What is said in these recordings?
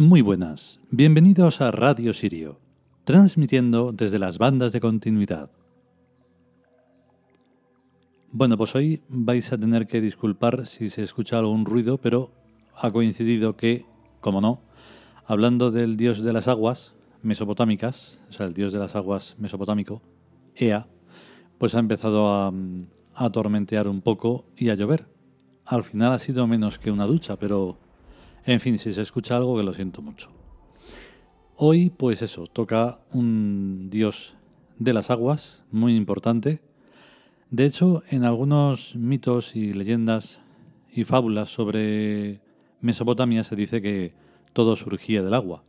Muy buenas, bienvenidos a Radio Sirio, transmitiendo desde las bandas de continuidad. Bueno, pues hoy vais a tener que disculpar si se escucha algún ruido, pero ha coincidido que, como no, hablando del dios de las aguas mesopotámicas, o sea, el dios de las aguas mesopotámico, Ea, pues ha empezado a, a tormentear un poco y a llover. Al final ha sido menos que una ducha, pero en fin, si se escucha algo que lo siento mucho. Hoy, pues eso, toca un dios de las aguas, muy importante. De hecho, en algunos mitos y leyendas y fábulas sobre Mesopotamia se dice que todo surgía del agua.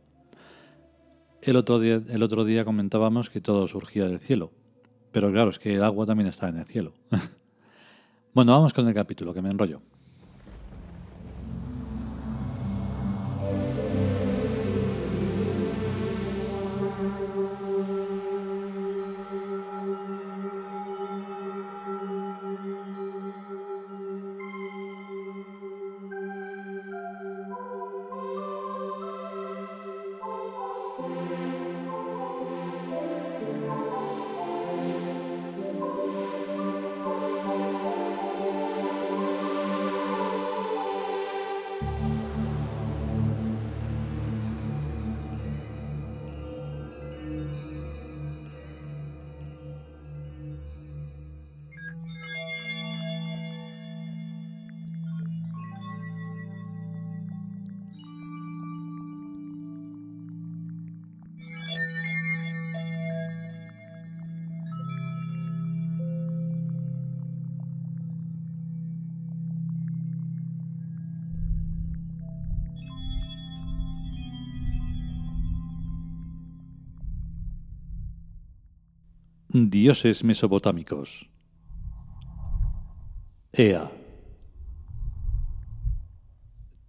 El otro día, el otro día comentábamos que todo surgía del cielo. Pero claro, es que el agua también está en el cielo. bueno, vamos con el capítulo, que me enrollo. Dioses mesopotámicos. Ea.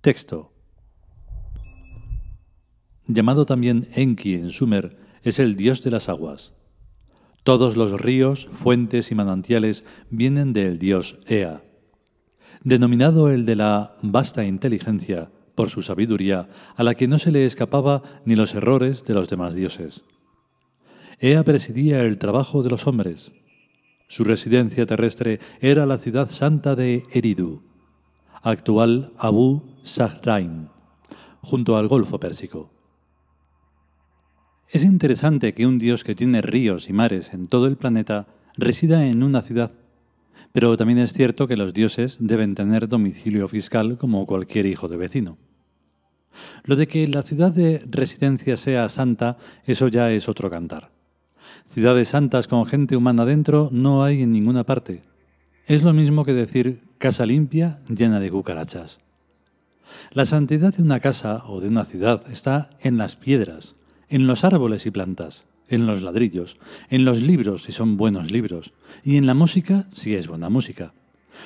Texto. Llamado también Enki en Sumer, es el dios de las aguas. Todos los ríos, fuentes y manantiales vienen del dios Ea. Denominado el de la vasta inteligencia, por su sabiduría, a la que no se le escapaba ni los errores de los demás dioses. Ea presidía el trabajo de los hombres. Su residencia terrestre era la ciudad santa de Eridu, actual Abu Sahrain, junto al Golfo Pérsico. Es interesante que un dios que tiene ríos y mares en todo el planeta resida en una ciudad, pero también es cierto que los dioses deben tener domicilio fiscal como cualquier hijo de vecino. Lo de que la ciudad de residencia sea santa, eso ya es otro cantar. Ciudades santas con gente humana dentro no hay en ninguna parte. Es lo mismo que decir casa limpia llena de cucarachas. La santidad de una casa o de una ciudad está en las piedras, en los árboles y plantas, en los ladrillos, en los libros si son buenos libros, y en la música si es buena música.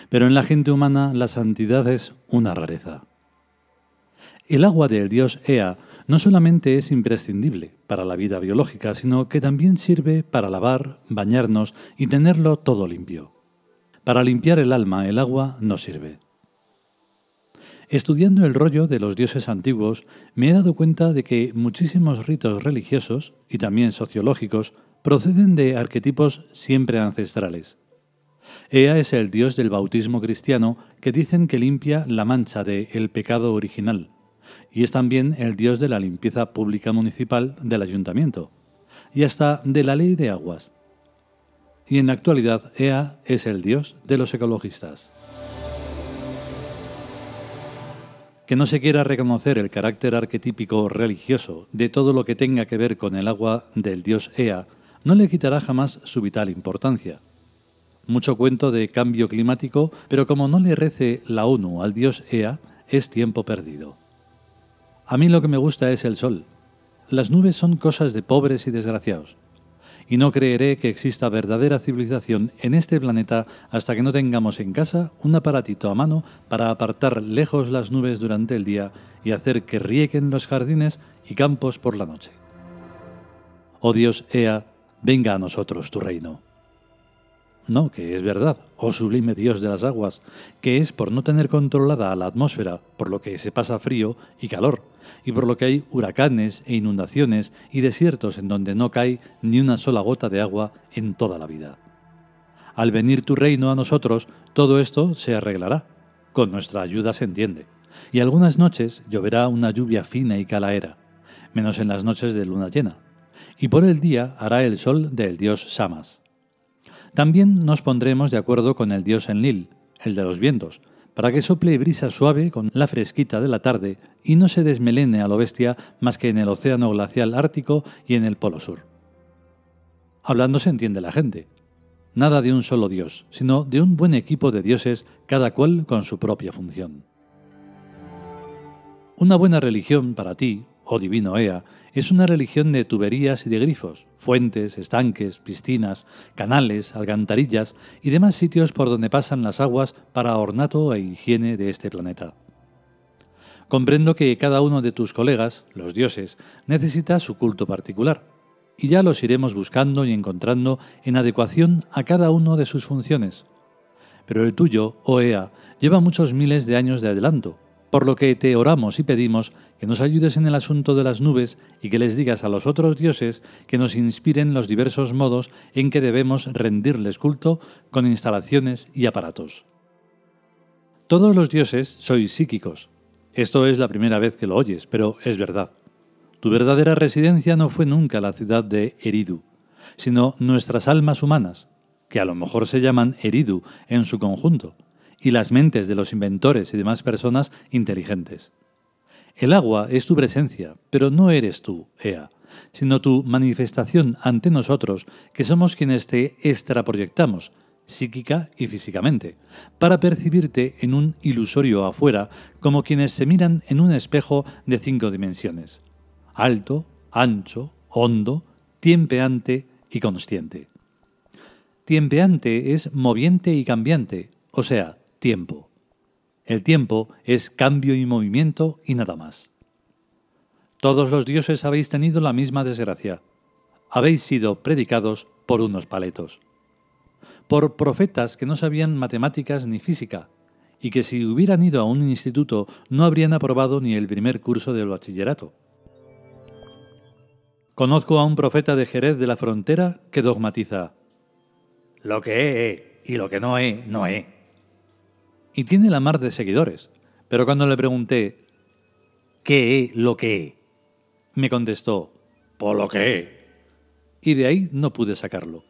Pero en la gente humana la santidad es una rareza. El agua del dios Ea no solamente es imprescindible para la vida biológica, sino que también sirve para lavar, bañarnos y tenerlo todo limpio. Para limpiar el alma el agua no sirve. Estudiando el rollo de los dioses antiguos, me he dado cuenta de que muchísimos ritos religiosos y también sociológicos proceden de arquetipos siempre ancestrales. Ea es el dios del bautismo cristiano que dicen que limpia la mancha de el pecado original, y es también el dios de la limpieza pública municipal del ayuntamiento, y hasta de la ley de aguas. Y en la actualidad, Ea es el dios de los ecologistas. Que no se quiera reconocer el carácter arquetípico religioso de todo lo que tenga que ver con el agua del dios Ea no le quitará jamás su vital importancia. Mucho cuento de cambio climático, pero como no le rece la ONU al dios Ea, es tiempo perdido. A mí lo que me gusta es el sol. Las nubes son cosas de pobres y desgraciados. Y no creeré que exista verdadera civilización en este planeta hasta que no tengamos en casa un aparatito a mano para apartar lejos las nubes durante el día y hacer que rieguen los jardines y campos por la noche. Oh Dios, Ea, venga a nosotros tu reino. No, que es verdad, oh sublime Dios de las aguas, que es por no tener controlada la atmósfera, por lo que se pasa frío y calor, y por lo que hay huracanes e inundaciones y desiertos en donde no cae ni una sola gota de agua en toda la vida. Al venir tu reino a nosotros, todo esto se arreglará. Con nuestra ayuda se entiende. Y algunas noches lloverá una lluvia fina y calaera, menos en las noches de luna llena. Y por el día hará el sol del dios Samas también nos pondremos de acuerdo con el dios Enlil, el de los vientos, para que sople brisa suave con la fresquita de la tarde y no se desmelene a lo bestia más que en el océano glacial ártico y en el polo sur. Hablando se entiende la gente. Nada de un solo dios, sino de un buen equipo de dioses, cada cual con su propia función. Una buena religión para ti, oh divino Ea, es una religión de tuberías y de grifos, fuentes, estanques, piscinas, canales, alcantarillas y demás sitios por donde pasan las aguas para ornato e higiene de este planeta. Comprendo que cada uno de tus colegas, los dioses, necesita su culto particular, y ya los iremos buscando y encontrando en adecuación a cada uno de sus funciones. Pero el tuyo, oh Ea, lleva muchos miles de años de adelanto, por lo que te oramos y pedimos que nos ayudes en el asunto de las nubes y que les digas a los otros dioses que nos inspiren los diversos modos en que debemos rendirles culto con instalaciones y aparatos. Todos los dioses sois psíquicos. Esto es la primera vez que lo oyes, pero es verdad. Tu verdadera residencia no fue nunca la ciudad de Eridu, sino nuestras almas humanas, que a lo mejor se llaman Eridu en su conjunto, y las mentes de los inventores y demás personas inteligentes. El agua es tu presencia, pero no eres tú, Ea, sino tu manifestación ante nosotros, que somos quienes te extraproyectamos, psíquica y físicamente, para percibirte en un ilusorio afuera como quienes se miran en un espejo de cinco dimensiones, alto, ancho, hondo, tiempeante y consciente. Tiempeante es moviente y cambiante, o sea, tiempo. El tiempo es cambio y movimiento y nada más. Todos los dioses habéis tenido la misma desgracia. Habéis sido predicados por unos paletos. Por profetas que no sabían matemáticas ni física, y que si hubieran ido a un instituto no habrían aprobado ni el primer curso del bachillerato. Conozco a un profeta de Jerez de la Frontera que dogmatiza, lo que he, y lo que no he, no he y tiene la mar de seguidores. Pero cuando le pregunté, ¿qué es lo que es? Me contestó, por lo que es. Y de ahí no pude sacarlo.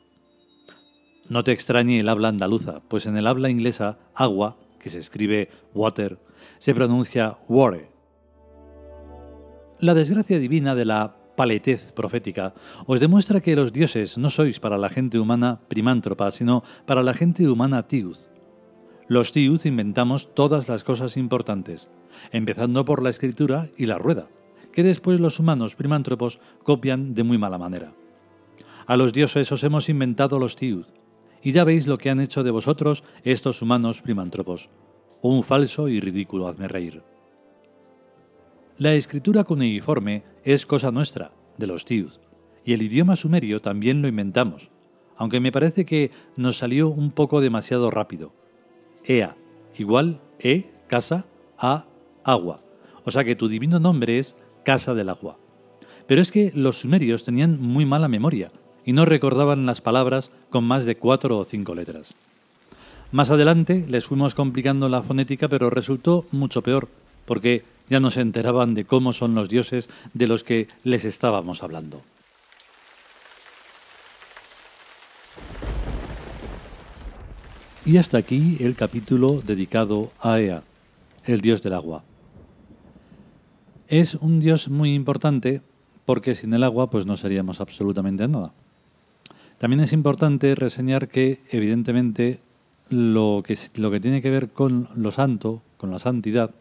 No te extrañe el habla andaluza, pues en el habla inglesa, agua, que se escribe water, se pronuncia water. La desgracia divina de la paletez profética os demuestra que los dioses no sois para la gente humana primántropa, sino para la gente humana tius, los Tiud inventamos todas las cosas importantes, empezando por la escritura y la rueda, que después los humanos primántropos copian de muy mala manera. A los dioses os hemos inventado los Tiud, y ya veis lo que han hecho de vosotros estos humanos primántropos. Un falso y ridículo hazme reír. La escritura cuneiforme es cosa nuestra, de los Tiud, y el idioma sumerio también lo inventamos, aunque me parece que nos salió un poco demasiado rápido Ea, igual E, casa, A, agua. O sea que tu divino nombre es Casa del Agua. Pero es que los sumerios tenían muy mala memoria y no recordaban las palabras con más de cuatro o cinco letras. Más adelante les fuimos complicando la fonética, pero resultó mucho peor, porque ya no se enteraban de cómo son los dioses de los que les estábamos hablando. Y hasta aquí el capítulo dedicado a Ea, el dios del agua. Es un dios muy importante porque sin el agua pues no seríamos absolutamente nada. También es importante reseñar que evidentemente lo que, lo que tiene que ver con lo santo, con la santidad,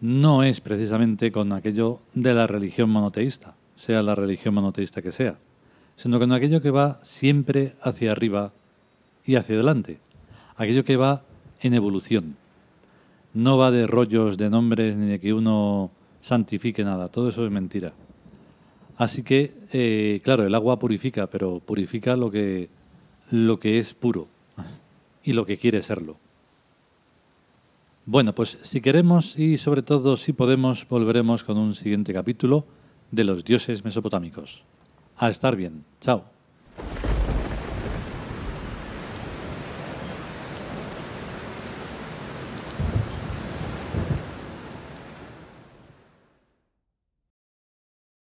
no es precisamente con aquello de la religión monoteísta, sea la religión monoteísta que sea, sino con aquello que va siempre hacia arriba y hacia adelante aquello que va en evolución. No va de rollos de nombres ni de que uno santifique nada, todo eso es mentira. Así que, eh, claro, el agua purifica, pero purifica lo que, lo que es puro, y lo que quiere serlo. Bueno, pues si queremos y sobre todo si podemos, volveremos con un siguiente capítulo de los dioses mesopotámicos. A estar bien. Chao.